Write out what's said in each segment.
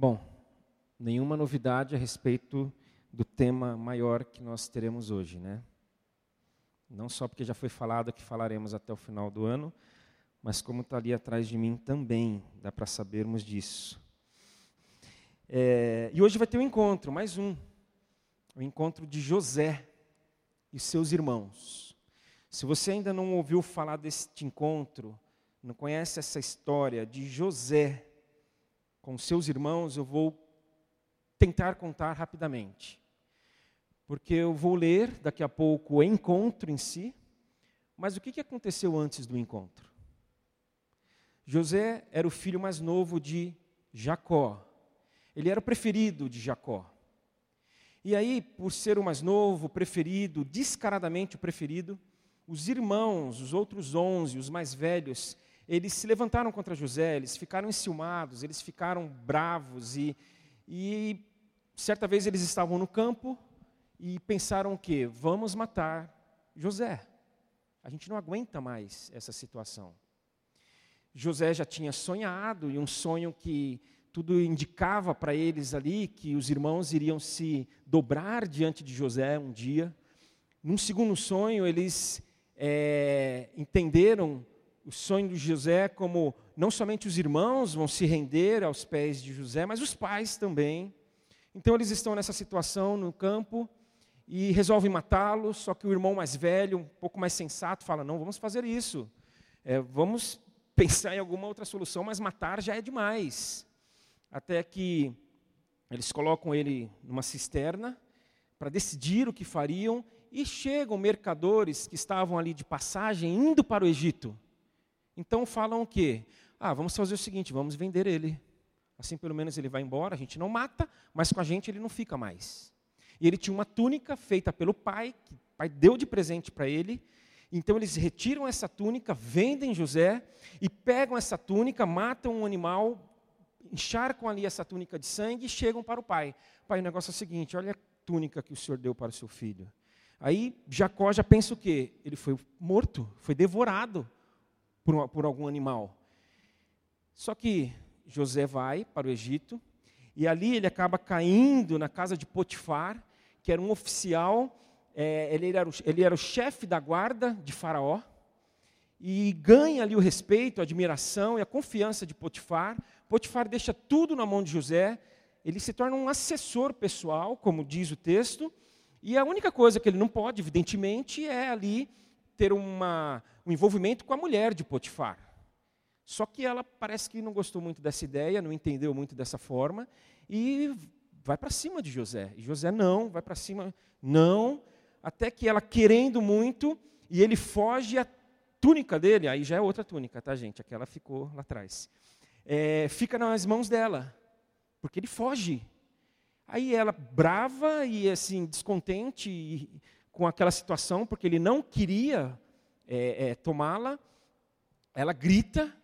Bom, nenhuma novidade a respeito do tema maior que nós teremos hoje, né? Não só porque já foi falado que falaremos até o final do ano, mas como está ali atrás de mim também, dá para sabermos disso. É, e hoje vai ter um encontro, mais um, o encontro de José e seus irmãos. Se você ainda não ouviu falar deste encontro, não conhece essa história de José com seus irmãos, eu vou tentar contar rapidamente. Porque eu vou ler daqui a pouco o encontro em si, mas o que aconteceu antes do encontro? José era o filho mais novo de Jacó. Ele era o preferido de Jacó. E aí, por ser o mais novo, preferido, descaradamente o preferido, os irmãos, os outros onze, os mais velhos, eles se levantaram contra José, eles ficaram enciumados, eles ficaram bravos e, e certa vez eles estavam no campo e pensaram o quê? Vamos matar José. A gente não aguenta mais essa situação. José já tinha sonhado e um sonho que tudo indicava para eles ali que os irmãos iriam se dobrar diante de José um dia. Num segundo sonho, eles é, entenderam o sonho de José como não somente os irmãos vão se render aos pés de José, mas os pais também. Então eles estão nessa situação no campo e resolvem matá-lo, só que o irmão mais velho, um pouco mais sensato, fala: não, vamos fazer isso. É, vamos pensar em alguma outra solução, mas matar já é demais. Até que eles colocam ele numa cisterna para decidir o que fariam e chegam mercadores que estavam ali de passagem indo para o Egito. Então falam o quê? Ah, vamos fazer o seguinte, vamos vender ele. Assim pelo menos ele vai embora, a gente não mata, mas com a gente ele não fica mais. E ele tinha uma túnica feita pelo pai, que o pai deu de presente para ele. Então eles retiram essa túnica, vendem José e pegam essa túnica, matam um animal, encharcam ali essa túnica de sangue e chegam para o pai. Pai, o negócio é o seguinte: olha a túnica que o senhor deu para o seu filho. Aí Jacó já pensa o quê? Ele foi morto, foi devorado por, por algum animal. Só que José vai para o Egito e ali ele acaba caindo na casa de Potifar, que era um oficial, é, ele, era o, ele era o chefe da guarda de Faraó, e ganha ali o respeito, a admiração e a confiança de Potifar. Potifar deixa tudo na mão de José, ele se torna um assessor pessoal, como diz o texto, e a única coisa que ele não pode, evidentemente, é ali ter uma, um envolvimento com a mulher de Potifar. Só que ela parece que não gostou muito dessa ideia, não entendeu muito dessa forma, e vai para cima de José. E José não, vai para cima, não, até que ela querendo muito, e ele foge a túnica dele, aí já é outra túnica, tá gente? Aquela ficou lá atrás. É, fica nas mãos dela, porque ele foge. Aí ela, brava e assim, descontente, e, com aquela situação, porque ele não queria é, é, tomá-la. Ela grita,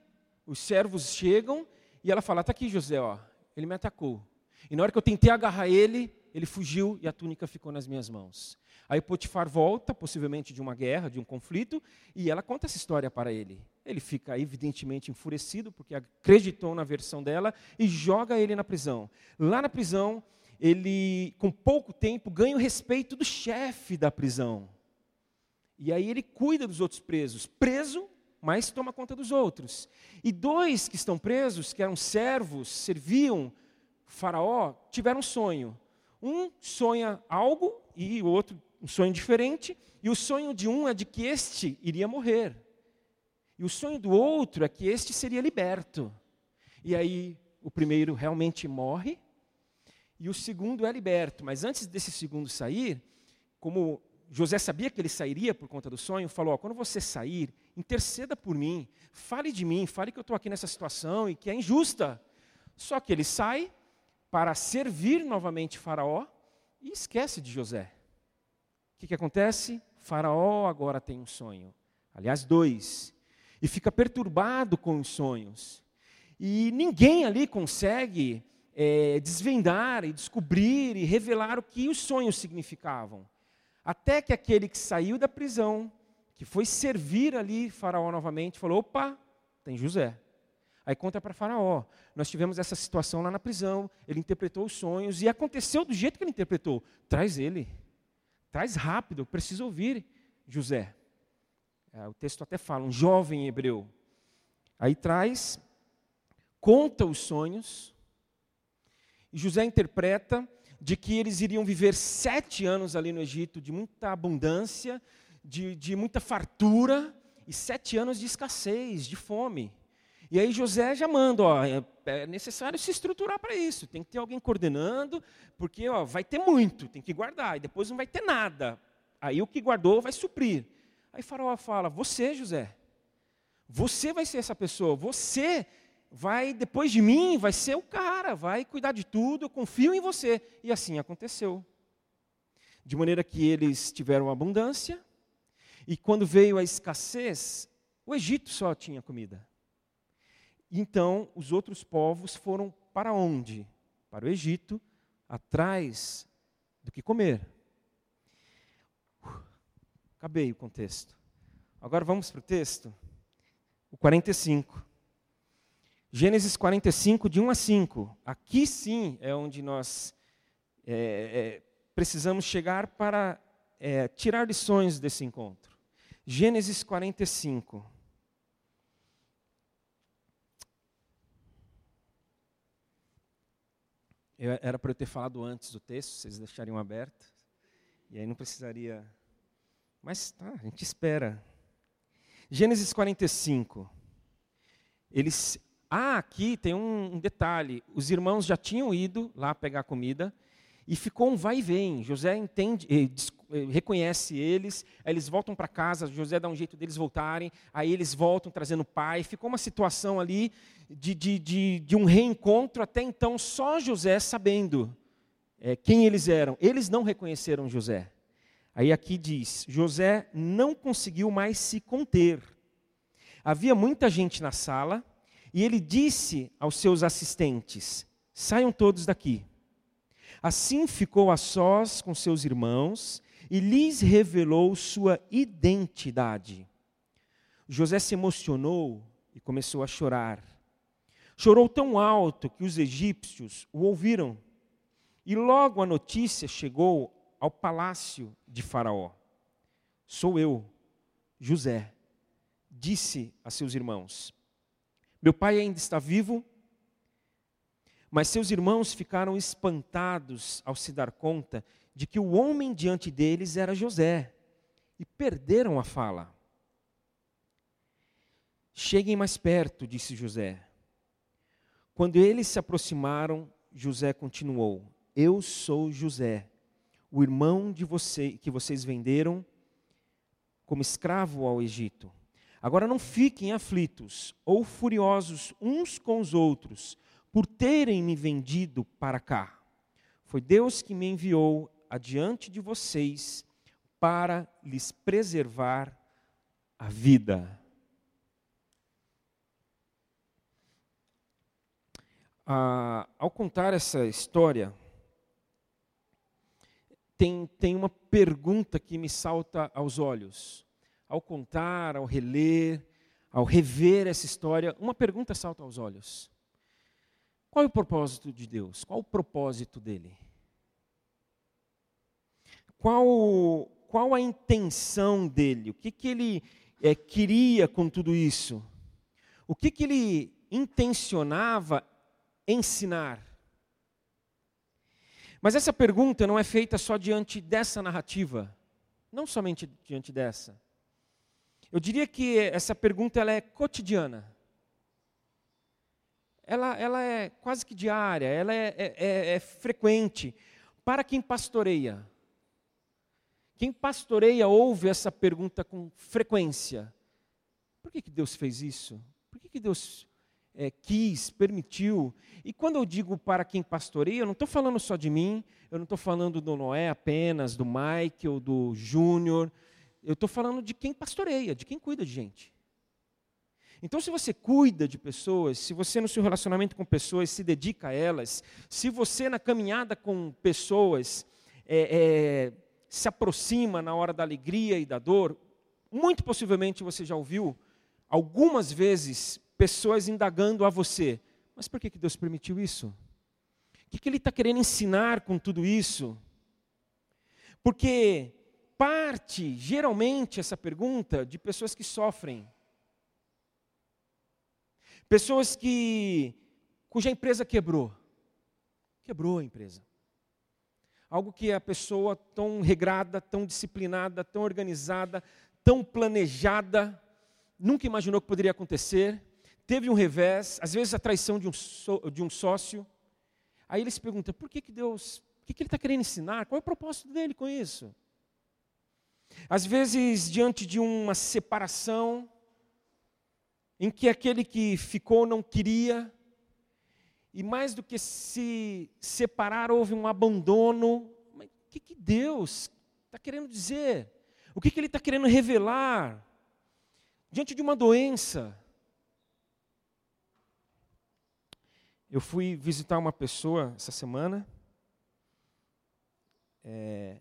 os servos chegam e ela fala: Está aqui, José, ó, ele me atacou. E na hora que eu tentei agarrar ele, ele fugiu e a túnica ficou nas minhas mãos. Aí Potifar volta, possivelmente de uma guerra, de um conflito, e ela conta essa história para ele. Ele fica evidentemente enfurecido, porque acreditou na versão dela, e joga ele na prisão. Lá na prisão, ele, com pouco tempo, ganha o respeito do chefe da prisão. E aí ele cuida dos outros presos. Preso, mas toma conta dos outros. E dois que estão presos, que eram servos, serviam Faraó, tiveram um sonho. Um sonha algo e o outro um sonho diferente. E o sonho de um é de que este iria morrer. E o sonho do outro é que este seria liberto. E aí o primeiro realmente morre e o segundo é liberto. Mas antes desse segundo sair, como José sabia que ele sairia por conta do sonho, falou: ó, quando você sair, interceda por mim, fale de mim, fale que eu estou aqui nessa situação e que é injusta. Só que ele sai para servir novamente Faraó e esquece de José. O que, que acontece? Faraó agora tem um sonho, aliás, dois, e fica perturbado com os sonhos. E ninguém ali consegue é, desvendar e descobrir e revelar o que os sonhos significavam. Até que aquele que saiu da prisão, que foi servir ali Faraó novamente, falou: opa, tem José. Aí conta para Faraó. Nós tivemos essa situação lá na prisão, ele interpretou os sonhos e aconteceu do jeito que ele interpretou. Traz ele. Traz rápido, eu preciso ouvir José. É, o texto até fala, um jovem hebreu. Aí traz, conta os sonhos, José interpreta de que eles iriam viver sete anos ali no Egito, de muita abundância, de, de muita fartura, e sete anos de escassez, de fome. E aí José já manda, ó, é, é necessário se estruturar para isso, tem que ter alguém coordenando, porque ó, vai ter muito, tem que guardar, e depois não vai ter nada. Aí o que guardou vai suprir. Aí Faraó fala: Você, José, você vai ser essa pessoa, você vai, depois de mim, vai ser o cara, vai cuidar de tudo, eu confio em você. E assim aconteceu. De maneira que eles tiveram abundância, e quando veio a escassez, o Egito só tinha comida. Então, os outros povos foram para onde? Para o Egito, atrás do que comer. acabei o contexto. Agora vamos para o texto. O 45. Gênesis 45, de 1 a 5. Aqui sim é onde nós é, é, precisamos chegar para é, tirar lições desse encontro. Gênesis 45. Eu, era para eu ter falado antes do texto, vocês deixariam aberto. E aí não precisaria. Mas tá, a gente espera. Gênesis 45. Eles. Ah, aqui tem um, um detalhe. Os irmãos já tinham ido lá pegar comida e ficou um vai e vem. José entende, eh, eh, reconhece eles, aí eles voltam para casa, José dá um jeito deles voltarem, aí eles voltam trazendo o pai. Ficou uma situação ali de, de, de, de um reencontro, até então só José sabendo é, quem eles eram. Eles não reconheceram José. Aí aqui diz: José não conseguiu mais se conter. Havia muita gente na sala e ele disse aos seus assistentes: saiam todos daqui. Assim ficou a sós com seus irmãos e lhes revelou sua identidade. José se emocionou e começou a chorar. Chorou tão alto que os egípcios o ouviram. E logo a notícia chegou ao palácio de Faraó. Sou eu, José, disse a seus irmãos. Meu pai ainda está vivo mas seus irmãos ficaram espantados ao se dar conta de que o homem diante deles era José e perderam a fala. Cheguem mais perto, disse José. Quando eles se aproximaram, José continuou: Eu sou José, o irmão de você que vocês venderam como escravo ao Egito. Agora não fiquem aflitos ou furiosos uns com os outros por terem me vendido para cá. Foi Deus que me enviou adiante de vocês para lhes preservar a vida. Ah, ao contar essa história, tem, tem uma pergunta que me salta aos olhos. Ao contar, ao reler, ao rever essa história, uma pergunta salta aos olhos. Qual é o propósito de Deus? Qual o propósito dele? Qual, qual a intenção dele? O que, que ele é, queria com tudo isso? O que, que ele intencionava ensinar? Mas essa pergunta não é feita só diante dessa narrativa, não somente diante dessa. Eu diria que essa pergunta ela é cotidiana ela, ela é quase que diária, ela é, é, é, é frequente para quem pastoreia. Quem pastoreia ouve essa pergunta com frequência. Por que, que Deus fez isso? Por que, que Deus é, quis, permitiu? E quando eu digo para quem pastoreia, eu não estou falando só de mim, eu não estou falando do Noé apenas, do Michael, do Júnior. Eu estou falando de quem pastoreia, de quem cuida de gente. Então, se você cuida de pessoas, se você no seu relacionamento com pessoas se dedica a elas, se você na caminhada com pessoas é, é, se aproxima na hora da alegria e da dor, muito possivelmente você já ouviu algumas vezes pessoas indagando a você: mas por que, que Deus permitiu isso? O que, que Ele está querendo ensinar com tudo isso? Porque parte, geralmente, essa pergunta de pessoas que sofrem. Pessoas que cuja empresa quebrou. Quebrou a empresa. Algo que a pessoa tão regrada, tão disciplinada, tão organizada, tão planejada, nunca imaginou que poderia acontecer. Teve um revés, às vezes a traição de um, de um sócio. Aí ele se pergunta: por que, que Deus, o que, que ele está querendo ensinar? Qual é o propósito dele com isso? Às vezes, diante de uma separação, em que aquele que ficou não queria, e mais do que se separar, houve um abandono. Mas o que, que Deus está querendo dizer? O que, que Ele está querendo revelar? Diante de uma doença. Eu fui visitar uma pessoa essa semana, é,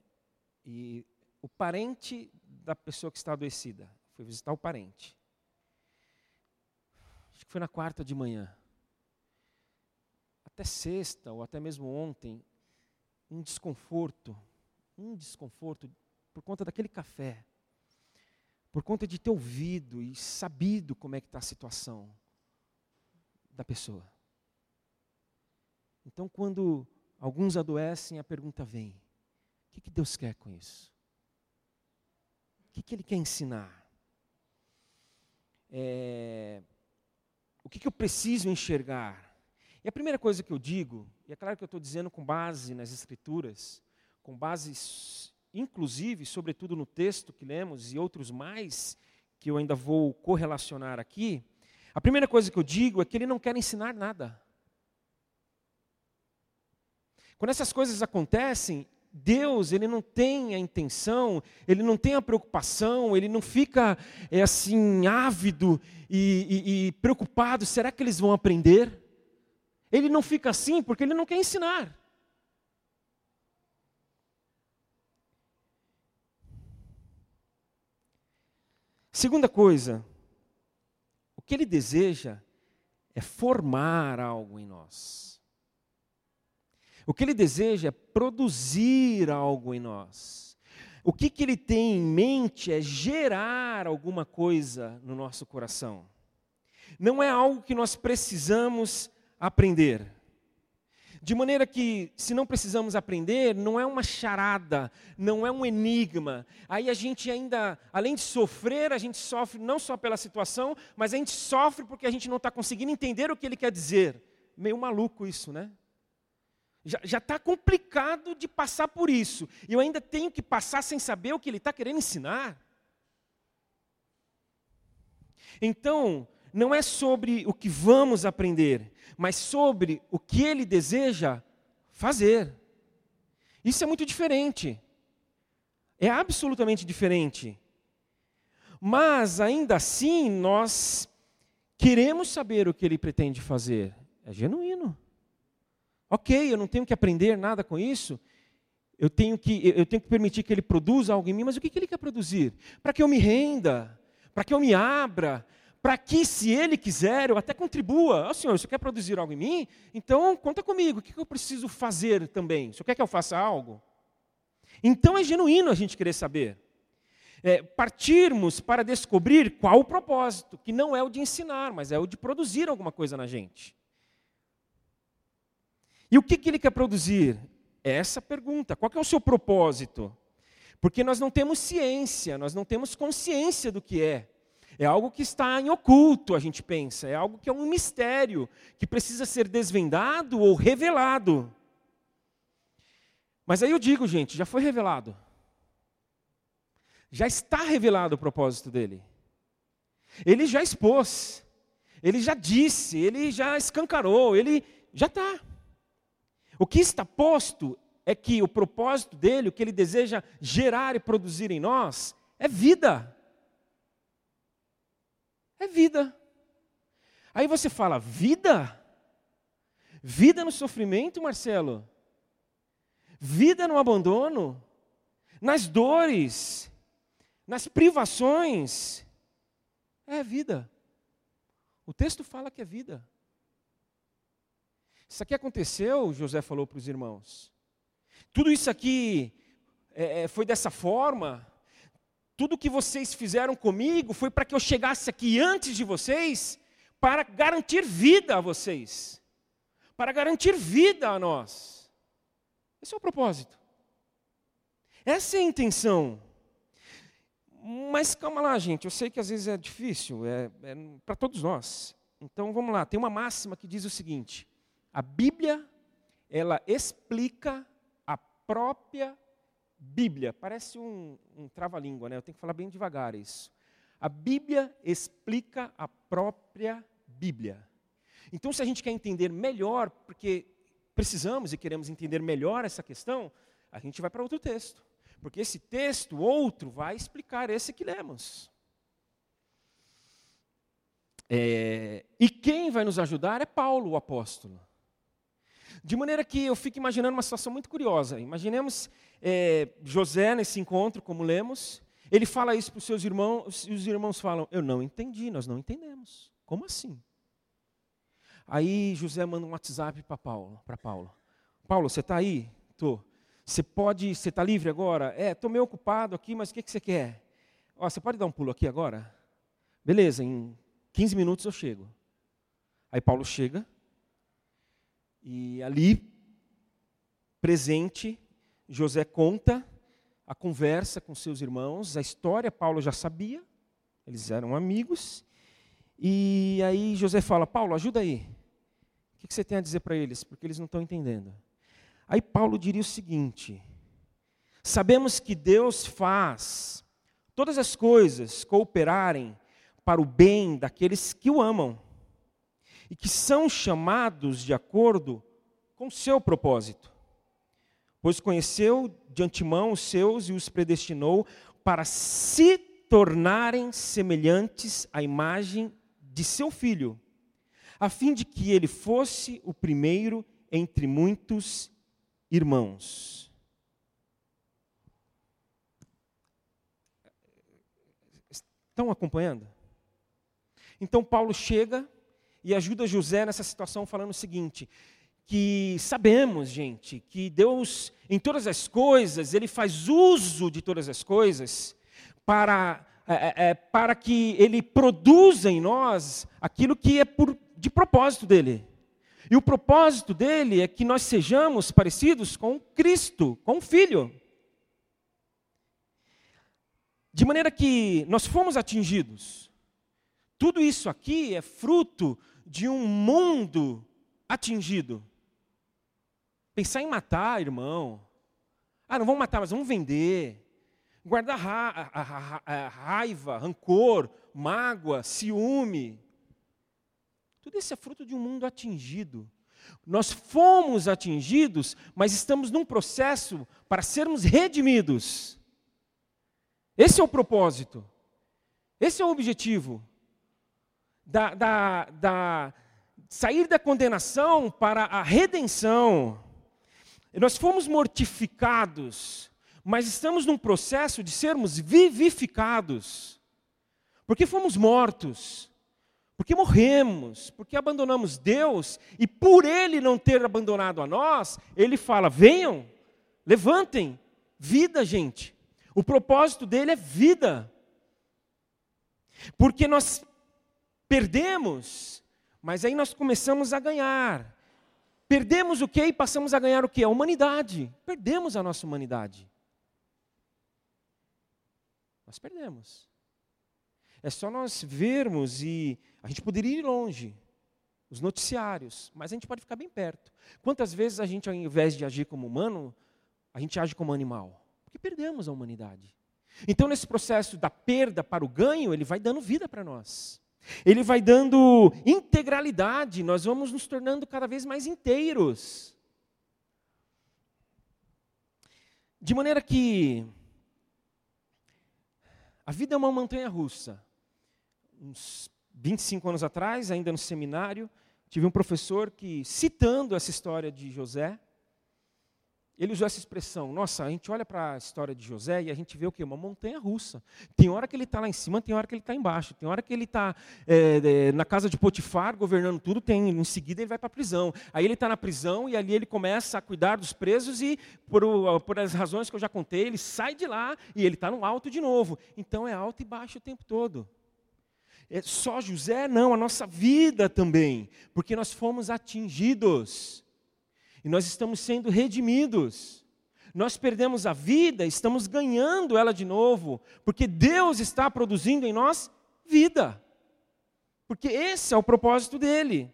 e o parente da pessoa que está adoecida. Fui visitar o parente. Acho que foi na quarta de manhã até sexta ou até mesmo ontem, um desconforto, um desconforto por conta daquele café, por conta de ter ouvido e sabido como é que está a situação da pessoa. Então, quando alguns adoecem, a pergunta vem: o que, que Deus quer com isso? Que, que Ele quer ensinar? É, o que, que eu preciso enxergar? E a primeira coisa que eu digo, e é claro que eu estou dizendo com base nas Escrituras, com base, inclusive, sobretudo no texto que lemos e outros mais, que eu ainda vou correlacionar aqui, a primeira coisa que eu digo é que ele não quer ensinar nada. Quando essas coisas acontecem, Deus, ele não tem a intenção, ele não tem a preocupação, ele não fica é, assim ávido e, e, e preocupado. Será que eles vão aprender? Ele não fica assim porque ele não quer ensinar. Segunda coisa, o que ele deseja é formar algo em nós. O que ele deseja é produzir algo em nós. O que, que ele tem em mente é gerar alguma coisa no nosso coração. Não é algo que nós precisamos aprender. De maneira que, se não precisamos aprender, não é uma charada, não é um enigma. Aí a gente ainda, além de sofrer, a gente sofre não só pela situação, mas a gente sofre porque a gente não está conseguindo entender o que ele quer dizer. Meio maluco isso, né? Já está complicado de passar por isso. E eu ainda tenho que passar sem saber o que ele está querendo ensinar. Então, não é sobre o que vamos aprender, mas sobre o que ele deseja fazer. Isso é muito diferente. É absolutamente diferente. Mas ainda assim, nós queremos saber o que ele pretende fazer. É genuíno. Ok, eu não tenho que aprender nada com isso. Eu tenho que, eu tenho que permitir que ele produza algo em mim, mas o que, que ele quer produzir? Para que eu me renda, para que eu me abra, para que, se ele quiser, eu até contribua. Ó oh, senhor, você quer produzir algo em mim? Então, conta comigo, o que eu preciso fazer também? O senhor quer que eu faça algo? Então é genuíno a gente querer saber. É, partirmos para descobrir qual o propósito, que não é o de ensinar, mas é o de produzir alguma coisa na gente. E o que, que ele quer produzir? É essa pergunta: qual é o seu propósito? Porque nós não temos ciência, nós não temos consciência do que é. É algo que está em oculto, a gente pensa. É algo que é um mistério, que precisa ser desvendado ou revelado. Mas aí eu digo, gente, já foi revelado. Já está revelado o propósito dele. Ele já expôs. Ele já disse, ele já escancarou, ele já está. O que está posto é que o propósito dele, o que ele deseja gerar e produzir em nós, é vida é vida. Aí você fala, vida? Vida no sofrimento, Marcelo? Vida no abandono? Nas dores? Nas privações? É vida. O texto fala que é vida. Isso aqui aconteceu, José falou para os irmãos. Tudo isso aqui é, é foi dessa forma. Tudo que vocês fizeram comigo foi para que eu chegasse aqui antes de vocês, para garantir vida a vocês, para garantir vida a nós. Esse é o propósito. Essa é a intenção. Mas calma lá, gente, eu sei que às vezes é difícil, é, é para todos nós. Então vamos lá, tem uma máxima que diz o seguinte: a Bíblia, ela explica a própria Bíblia. Parece um, um trava-língua, né? Eu tenho que falar bem devagar isso. A Bíblia explica a própria Bíblia. Então, se a gente quer entender melhor, porque precisamos e queremos entender melhor essa questão, a gente vai para outro texto. Porque esse texto, outro, vai explicar esse que lemos. É, e quem vai nos ajudar é Paulo, o apóstolo. De maneira que eu fico imaginando uma situação muito curiosa. Imaginemos é, José nesse encontro, como lemos, ele fala isso para os seus irmãos, e os irmãos falam: Eu não entendi, nós não entendemos. Como assim? Aí José manda um WhatsApp para Paulo, para Paulo. Paulo, você está aí? Tô. Você pode, você está livre agora? É, estou meio ocupado aqui, mas o que, que você quer? Você pode dar um pulo aqui agora? Beleza, em 15 minutos eu chego. Aí Paulo chega, e ali, presente, José conta a conversa com seus irmãos, a história Paulo já sabia, eles eram amigos. E aí José fala: Paulo, ajuda aí. O que você tem a dizer para eles? Porque eles não estão entendendo. Aí Paulo diria o seguinte: Sabemos que Deus faz todas as coisas cooperarem para o bem daqueles que o amam e que são chamados de acordo com seu propósito. Pois conheceu de antemão os seus e os predestinou para se tornarem semelhantes à imagem de seu filho, a fim de que ele fosse o primeiro entre muitos irmãos. Estão acompanhando? Então Paulo chega e ajuda José nessa situação falando o seguinte: que sabemos, gente, que Deus, em todas as coisas, Ele faz uso de todas as coisas para, é, é, é, para que Ele produza em nós aquilo que é por, de propósito dEle. E o propósito dEle é que nós sejamos parecidos com Cristo, com o Filho. De maneira que nós fomos atingidos. Tudo isso aqui é fruto de um mundo atingido. Pensar em matar, irmão. Ah, não vamos matar, mas vamos vender. Guardar ra ra ra raiva, rancor, mágoa, ciúme. Tudo isso é fruto de um mundo atingido. Nós fomos atingidos, mas estamos num processo para sermos redimidos. Esse é o propósito. Esse é o objetivo. Da, da, da, sair da condenação para a redenção. Nós fomos mortificados, mas estamos num processo de sermos vivificados. Porque fomos mortos, porque morremos, porque abandonamos Deus, e por Ele não ter abandonado a nós, Ele fala: venham, levantem, vida, gente. O propósito dele é vida. Porque nós perdemos, mas aí nós começamos a ganhar. Perdemos o que e passamos a ganhar o que? A humanidade. Perdemos a nossa humanidade. Nós perdemos. É só nós vermos e a gente poderia ir longe, os noticiários, mas a gente pode ficar bem perto. Quantas vezes a gente, ao invés de agir como humano, a gente age como animal? Porque perdemos a humanidade. Então, nesse processo da perda para o ganho, ele vai dando vida para nós. Ele vai dando integralidade, nós vamos nos tornando cada vez mais inteiros. De maneira que a vida é uma montanha russa. Uns 25 anos atrás, ainda no seminário, tive um professor que, citando essa história de José, ele usou essa expressão. Nossa, a gente olha para a história de José e a gente vê o quê? Uma montanha russa. Tem hora que ele está lá em cima, tem hora que ele está embaixo. Tem hora que ele está é, é, na casa de Potifar, governando tudo, tem. Em seguida ele vai para a prisão. Aí ele está na prisão e ali ele começa a cuidar dos presos e, por, por as razões que eu já contei, ele sai de lá e ele está no alto de novo. Então é alto e baixo o tempo todo. É só José? Não, a nossa vida também. Porque nós fomos atingidos e nós estamos sendo redimidos. Nós perdemos a vida, estamos ganhando ela de novo, porque Deus está produzindo em nós vida. Porque esse é o propósito dele.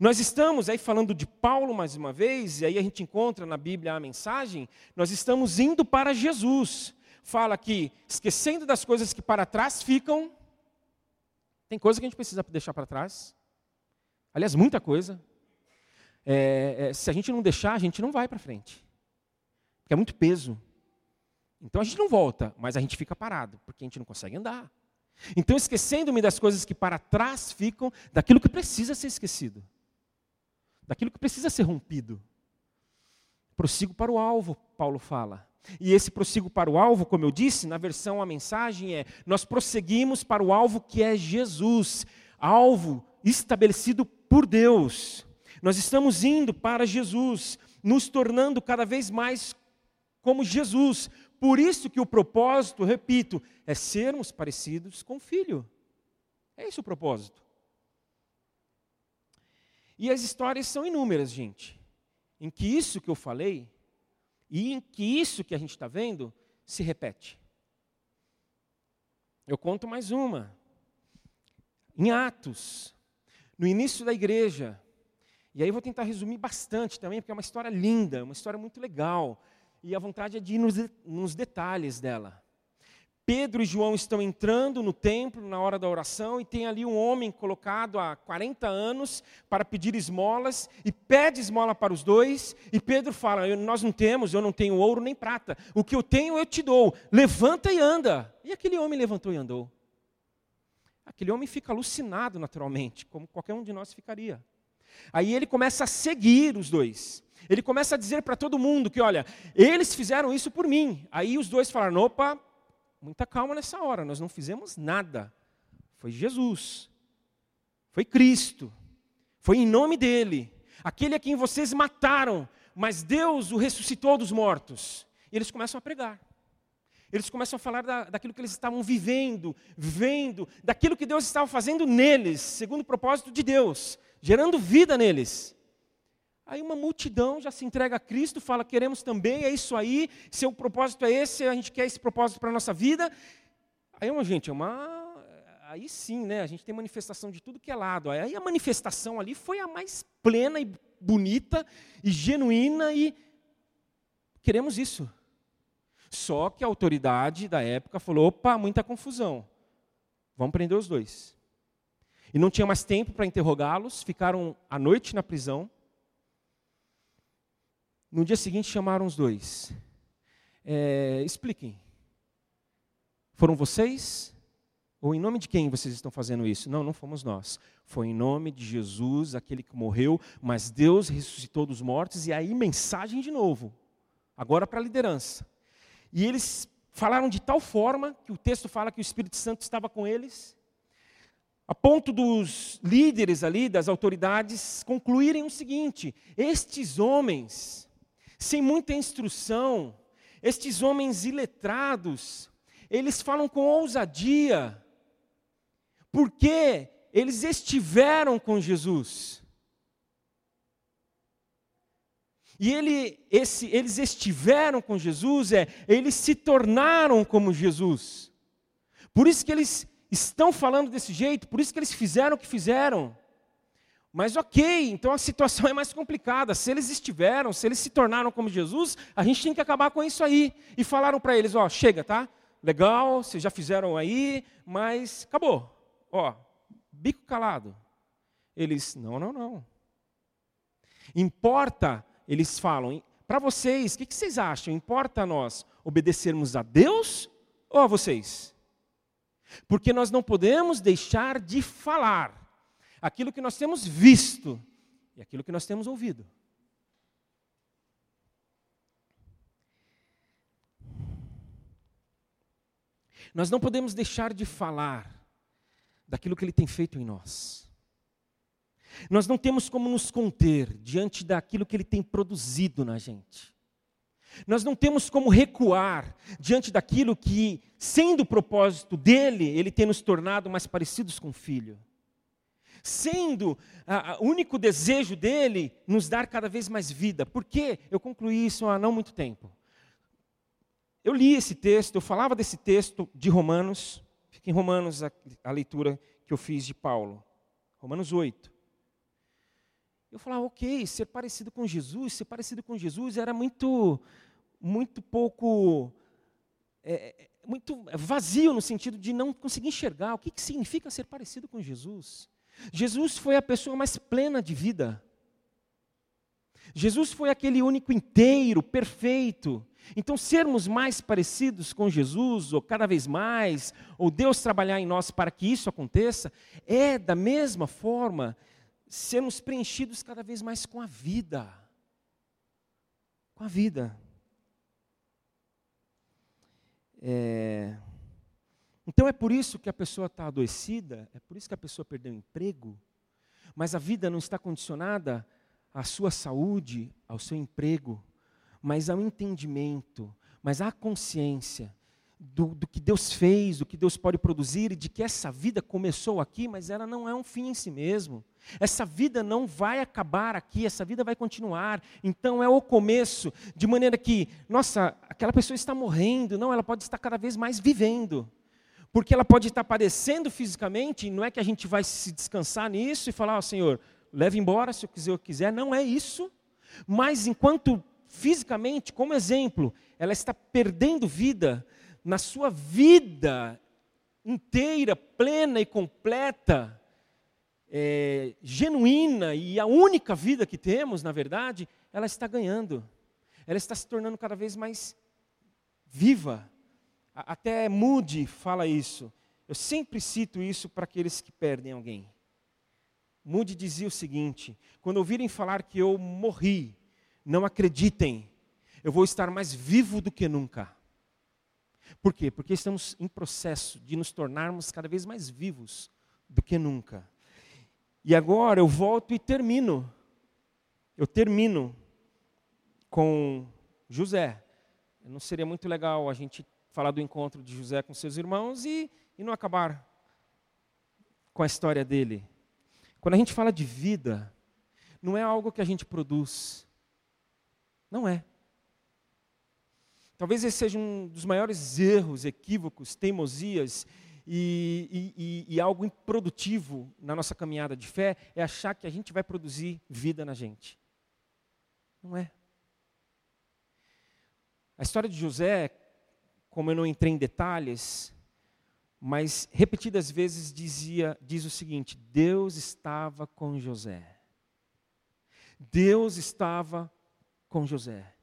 Nós estamos aí falando de Paulo mais uma vez, e aí a gente encontra na Bíblia a mensagem, nós estamos indo para Jesus. Fala que, esquecendo das coisas que para trás ficam, tem coisa que a gente precisa deixar para trás. Aliás, muita coisa é, é, se a gente não deixar, a gente não vai para frente. Porque é muito peso. Então a gente não volta, mas a gente fica parado, porque a gente não consegue andar. Então, esquecendo-me das coisas que para trás ficam, daquilo que precisa ser esquecido, daquilo que precisa ser rompido. Prossigo para o alvo, Paulo fala. E esse prossigo para o alvo, como eu disse, na versão a mensagem é: nós prosseguimos para o alvo que é Jesus, alvo estabelecido por Deus. Nós estamos indo para Jesus, nos tornando cada vez mais como Jesus. Por isso que o propósito, repito, é sermos parecidos com o Filho. É esse o propósito. E as histórias são inúmeras, gente, em que isso que eu falei e em que isso que a gente está vendo se repete. Eu conto mais uma. Em Atos, no início da igreja, e aí eu vou tentar resumir bastante também, porque é uma história linda, uma história muito legal. E a vontade é de ir nos, nos detalhes dela. Pedro e João estão entrando no templo na hora da oração e tem ali um homem colocado há 40 anos para pedir esmolas e pede esmola para os dois. E Pedro fala: Nós não temos, eu não tenho ouro nem prata. O que eu tenho eu te dou. Levanta e anda. E aquele homem levantou e andou. Aquele homem fica alucinado naturalmente, como qualquer um de nós ficaria. Aí ele começa a seguir os dois. Ele começa a dizer para todo mundo que, olha, eles fizeram isso por mim. Aí os dois falaram: opa, muita calma nessa hora, nós não fizemos nada. Foi Jesus, foi Cristo, foi em nome dele, aquele a quem vocês mataram, mas Deus o ressuscitou dos mortos. E eles começam a pregar. Eles começam a falar da, daquilo que eles estavam vivendo, vendo, daquilo que Deus estava fazendo neles, segundo o propósito de Deus gerando vida neles. Aí uma multidão já se entrega a Cristo, fala: queremos também, é isso aí, seu propósito é esse, a gente quer esse propósito para a nossa vida. Aí, uma gente, é uma. Aí sim, né? A gente tem manifestação de tudo que é lado. Aí a manifestação ali foi a mais plena e bonita e genuína e queremos isso. Só que a autoridade da época falou: opa, muita confusão. Vamos prender os dois. E não tinha mais tempo para interrogá-los, ficaram a noite na prisão. No dia seguinte chamaram os dois. É, expliquem. Foram vocês? Ou em nome de quem vocês estão fazendo isso? Não, não fomos nós. Foi em nome de Jesus, aquele que morreu, mas Deus ressuscitou dos mortos, e aí mensagem de novo. Agora para a liderança. E eles falaram de tal forma que o texto fala que o Espírito Santo estava com eles, a ponto dos líderes ali, das autoridades, concluírem o seguinte: estes homens, sem muita instrução, estes homens iletrados, eles falam com ousadia, porque eles estiveram com Jesus. E ele, esse, eles estiveram com Jesus, é, eles se tornaram como Jesus. Por isso que eles estão falando desse jeito, por isso que eles fizeram o que fizeram. Mas ok, então a situação é mais complicada. Se eles estiveram, se eles se tornaram como Jesus, a gente tem que acabar com isso aí. E falaram para eles: ó, chega, tá? Legal, vocês já fizeram aí, mas acabou. Ó, bico calado. Eles, não, não, não. Importa, eles falam, para vocês, o que, que vocês acham? Importa a nós obedecermos a Deus ou a vocês? Porque nós não podemos deixar de falar aquilo que nós temos visto e aquilo que nós temos ouvido. Nós não podemos deixar de falar daquilo que Ele tem feito em nós. Nós não temos como nos conter diante daquilo que Ele tem produzido na gente. Nós não temos como recuar diante daquilo que, sendo o propósito dele, Ele tem nos tornado mais parecidos com o Filho. Sendo o único desejo dele nos dar cada vez mais vida. Por quê? Eu concluí isso há não muito tempo. Eu li esse texto, eu falava desse texto de Romanos, fica em Romanos a, a leitura que eu fiz de Paulo, Romanos 8. Eu falava, ok, ser parecido com Jesus, ser parecido com Jesus era muito, muito pouco, é, é muito vazio no sentido de não conseguir enxergar o que, que significa ser parecido com Jesus. Jesus foi a pessoa mais plena de vida. Jesus foi aquele único inteiro, perfeito. Então, sermos mais parecidos com Jesus, ou cada vez mais, ou Deus trabalhar em nós para que isso aconteça, é da mesma forma sermos preenchidos cada vez mais com a vida. Com a vida. É... Então é por isso que a pessoa está adoecida, é por isso que a pessoa perdeu o emprego, mas a vida não está condicionada à sua saúde, ao seu emprego, mas ao entendimento, mas à consciência do, do, que Deus fez, do que Deus pode produzir, e de que essa vida começou aqui, mas ela não é um fim em si mesmo. Essa vida não vai acabar aqui, essa vida vai continuar. Então é o começo, de maneira que, nossa, aquela pessoa está morrendo, não, ela pode estar cada vez mais vivendo. Porque ela pode estar padecendo fisicamente, não é que a gente vai se descansar nisso e falar, ó oh, Senhor, leve embora se eu quiser, eu quiser, não é isso. Mas enquanto fisicamente, como exemplo, ela está perdendo vida, na sua vida inteira, plena e completa, é, genuína e a única vida que temos, na verdade, ela está ganhando. Ela está se tornando cada vez mais viva. Até Moody fala isso. Eu sempre cito isso para aqueles que perdem alguém. Moody dizia o seguinte: quando ouvirem falar que eu morri, não acreditem, eu vou estar mais vivo do que nunca. Por quê? Porque estamos em processo de nos tornarmos cada vez mais vivos do que nunca. E agora eu volto e termino. Eu termino com José. Não seria muito legal a gente falar do encontro de José com seus irmãos e, e não acabar com a história dele. Quando a gente fala de vida, não é algo que a gente produz. Não é. Talvez esse seja um dos maiores erros, equívocos, teimosias e, e, e, algo improdutivo na nossa caminhada de fé é achar que a gente vai produzir vida na gente. Não é. A história de José, como eu não entrei em detalhes, mas repetidas vezes dizia, diz o seguinte: Deus estava com José. Deus estava com José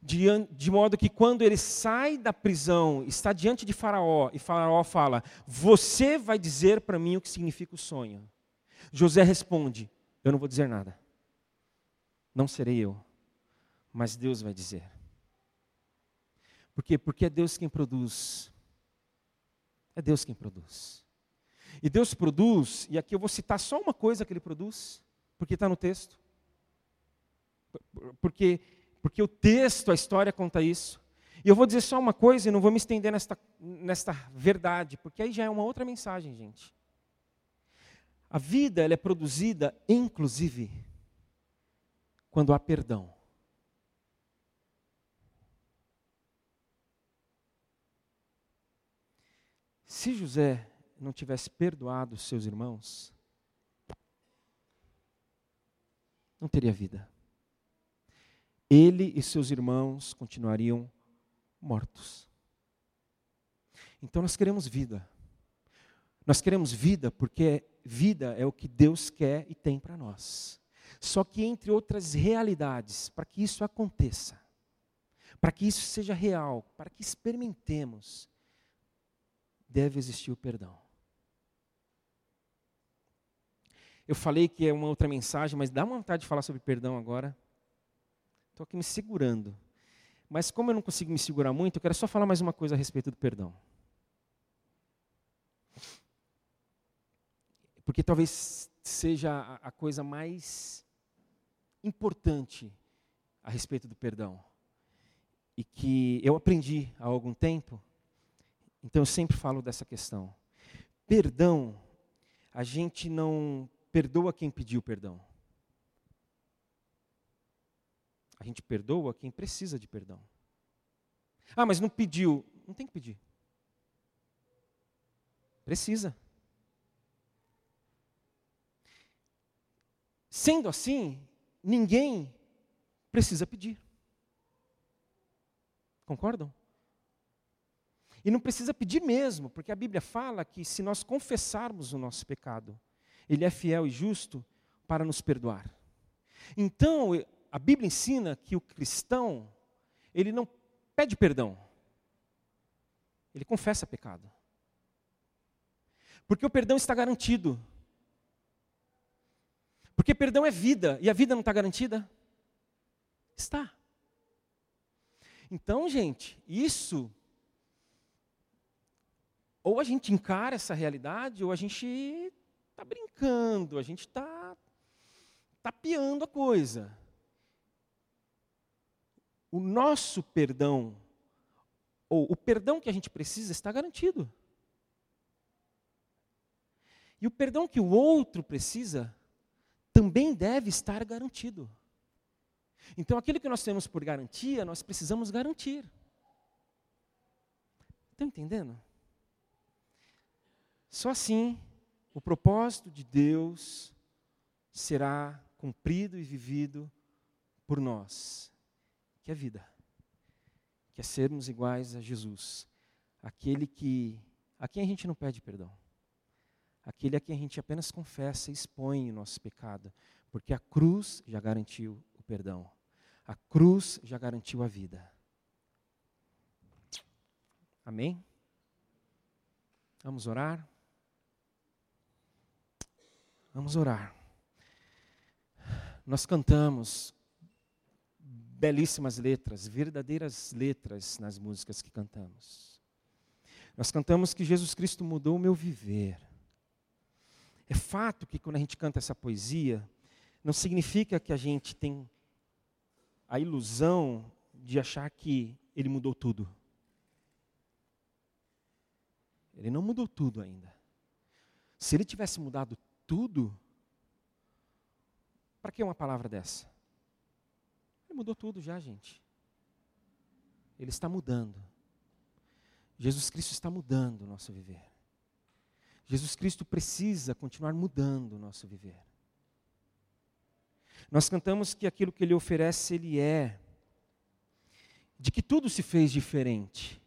de, modo que quando ele sai da prisão, está diante de Faraó, e Faraó fala: Você vai dizer para mim o que significa o sonho. José responde: Eu não vou dizer nada. Não serei eu, mas Deus vai dizer. Por quê? Porque é Deus quem produz. É Deus quem produz. E Deus produz, e aqui eu vou citar só uma coisa que ele produz, porque está no texto. Porque porque o texto, a história conta isso. E eu vou dizer só uma coisa e não vou me estender nesta, nesta verdade, porque aí já é uma outra mensagem, gente. A vida ela é produzida, inclusive, quando há perdão. Se José não tivesse perdoado seus irmãos, não teria vida ele e seus irmãos continuariam mortos. Então nós queremos vida. Nós queremos vida porque vida é o que Deus quer e tem para nós. Só que entre outras realidades, para que isso aconteça, para que isso seja real, para que experimentemos, deve existir o perdão. Eu falei que é uma outra mensagem, mas dá vontade de falar sobre perdão agora. Estou aqui me segurando. Mas como eu não consigo me segurar muito, eu quero só falar mais uma coisa a respeito do perdão. Porque talvez seja a coisa mais importante a respeito do perdão. E que eu aprendi há algum tempo, então eu sempre falo dessa questão. Perdão, a gente não perdoa quem pediu perdão. A gente perdoa quem precisa de perdão. Ah, mas não pediu. Não tem que pedir. Precisa. Sendo assim, ninguém precisa pedir. Concordam? E não precisa pedir mesmo, porque a Bíblia fala que se nós confessarmos o nosso pecado, Ele é fiel e justo para nos perdoar. Então, a Bíblia ensina que o cristão, ele não pede perdão, ele confessa pecado. Porque o perdão está garantido. Porque perdão é vida, e a vida não está garantida? Está. Então, gente, isso. Ou a gente encara essa realidade, ou a gente está brincando, a gente está tapeando a coisa. O nosso perdão, ou o perdão que a gente precisa, está garantido. E o perdão que o outro precisa também deve estar garantido. Então, aquilo que nós temos por garantia, nós precisamos garantir. Estão entendendo? Só assim o propósito de Deus será cumprido e vivido por nós, que é vida, que é sermos iguais a Jesus, aquele que a quem a gente não pede perdão, aquele a quem a gente apenas confessa e expõe o nosso pecado, porque a cruz já garantiu o perdão. A cruz já garantiu a vida. Amém? Vamos orar? Vamos orar. Nós cantamos belíssimas letras, verdadeiras letras nas músicas que cantamos. Nós cantamos que Jesus Cristo mudou o meu viver. É fato que quando a gente canta essa poesia, não significa que a gente tem a ilusão de achar que ele mudou tudo. Ele não mudou tudo ainda. Se ele tivesse mudado tudo, para que uma palavra dessa? Mudou tudo já, gente. Ele está mudando. Jesus Cristo está mudando o nosso viver. Jesus Cristo precisa continuar mudando o nosso viver. Nós cantamos que aquilo que Ele oferece, Ele é. De que tudo se fez diferente.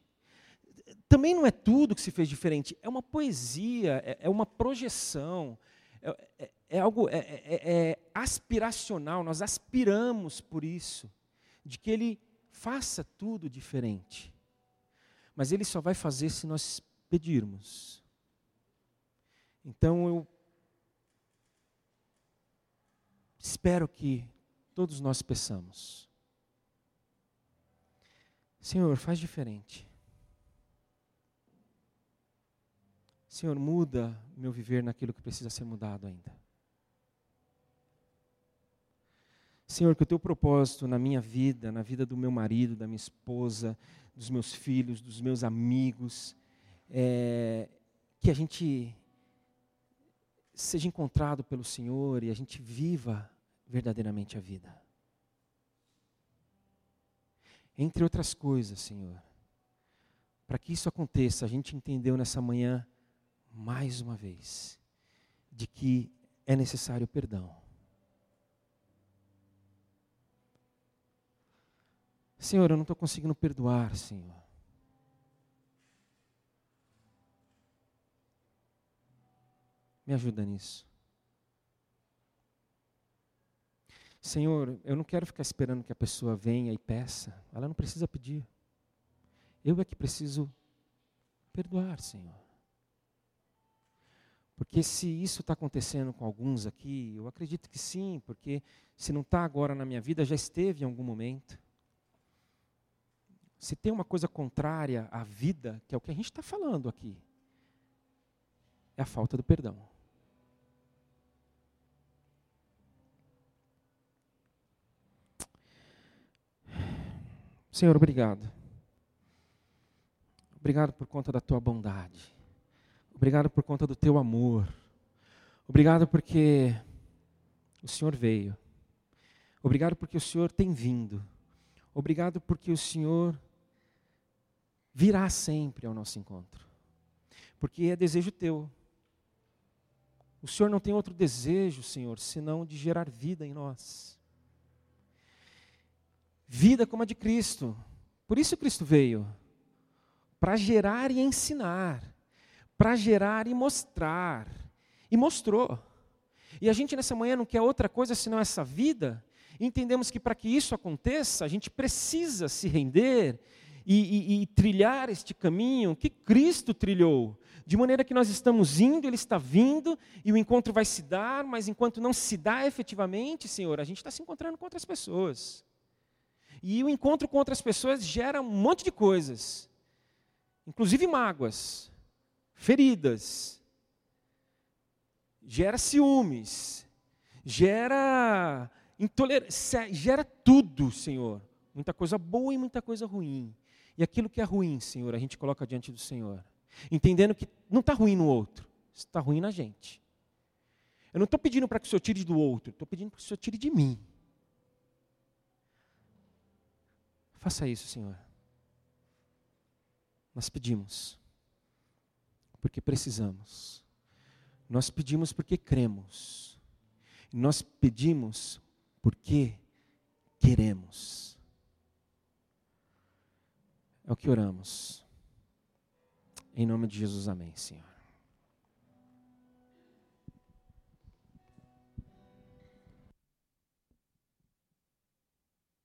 Também não é tudo que se fez diferente, é uma poesia, é, é uma projeção, é, é, é algo é, é, é aspiracional, nós aspiramos por isso, de que Ele faça tudo diferente. Mas Ele só vai fazer se nós pedirmos. Então eu Espero que todos nós peçamos. Senhor, faz diferente. Senhor, muda meu viver naquilo que precisa ser mudado ainda. Senhor, que o teu propósito na minha vida, na vida do meu marido, da minha esposa, dos meus filhos, dos meus amigos, é, que a gente seja encontrado pelo Senhor e a gente viva verdadeiramente a vida. Entre outras coisas, Senhor, para que isso aconteça, a gente entendeu nessa manhã, mais uma vez, de que é necessário perdão. Senhor, eu não estou conseguindo perdoar, Senhor. Me ajuda nisso. Senhor, eu não quero ficar esperando que a pessoa venha e peça. Ela não precisa pedir. Eu é que preciso perdoar, Senhor. Porque se isso está acontecendo com alguns aqui, eu acredito que sim, porque se não está agora na minha vida, já esteve em algum momento. Se tem uma coisa contrária à vida, que é o que a gente está falando aqui, é a falta do perdão. Senhor, obrigado. Obrigado por conta da tua bondade. Obrigado por conta do teu amor. Obrigado porque o Senhor veio. Obrigado porque o Senhor tem vindo. Obrigado porque o Senhor virá sempre ao nosso encontro. Porque é desejo teu. O Senhor não tem outro desejo, Senhor, senão de gerar vida em nós. Vida como a de Cristo. Por isso Cristo veio para gerar e ensinar, para gerar e mostrar. E mostrou. E a gente nessa manhã não quer outra coisa senão essa vida. Entendemos que para que isso aconteça, a gente precisa se render e, e, e, trilhar este caminho que Cristo trilhou. De maneira que nós estamos indo, Ele está vindo, e o encontro vai se dar, mas enquanto não se dá efetivamente, Senhor, a gente está se encontrando com outras pessoas. E o encontro com outras pessoas gera um monte de coisas, inclusive mágoas, feridas, gera ciúmes, gera intolerância, gera tudo, Senhor. Muita coisa boa e muita coisa ruim. E aquilo que é ruim, Senhor, a gente coloca diante do Senhor. Entendendo que não está ruim no outro, está ruim na gente. Eu não estou pedindo para que o Senhor tire do outro, estou pedindo para que o Senhor tire de mim. Faça isso, Senhor. Nós pedimos, porque precisamos. Nós pedimos porque cremos. Nós pedimos porque queremos. É o que oramos. Em nome de Jesus, amém, Senhor.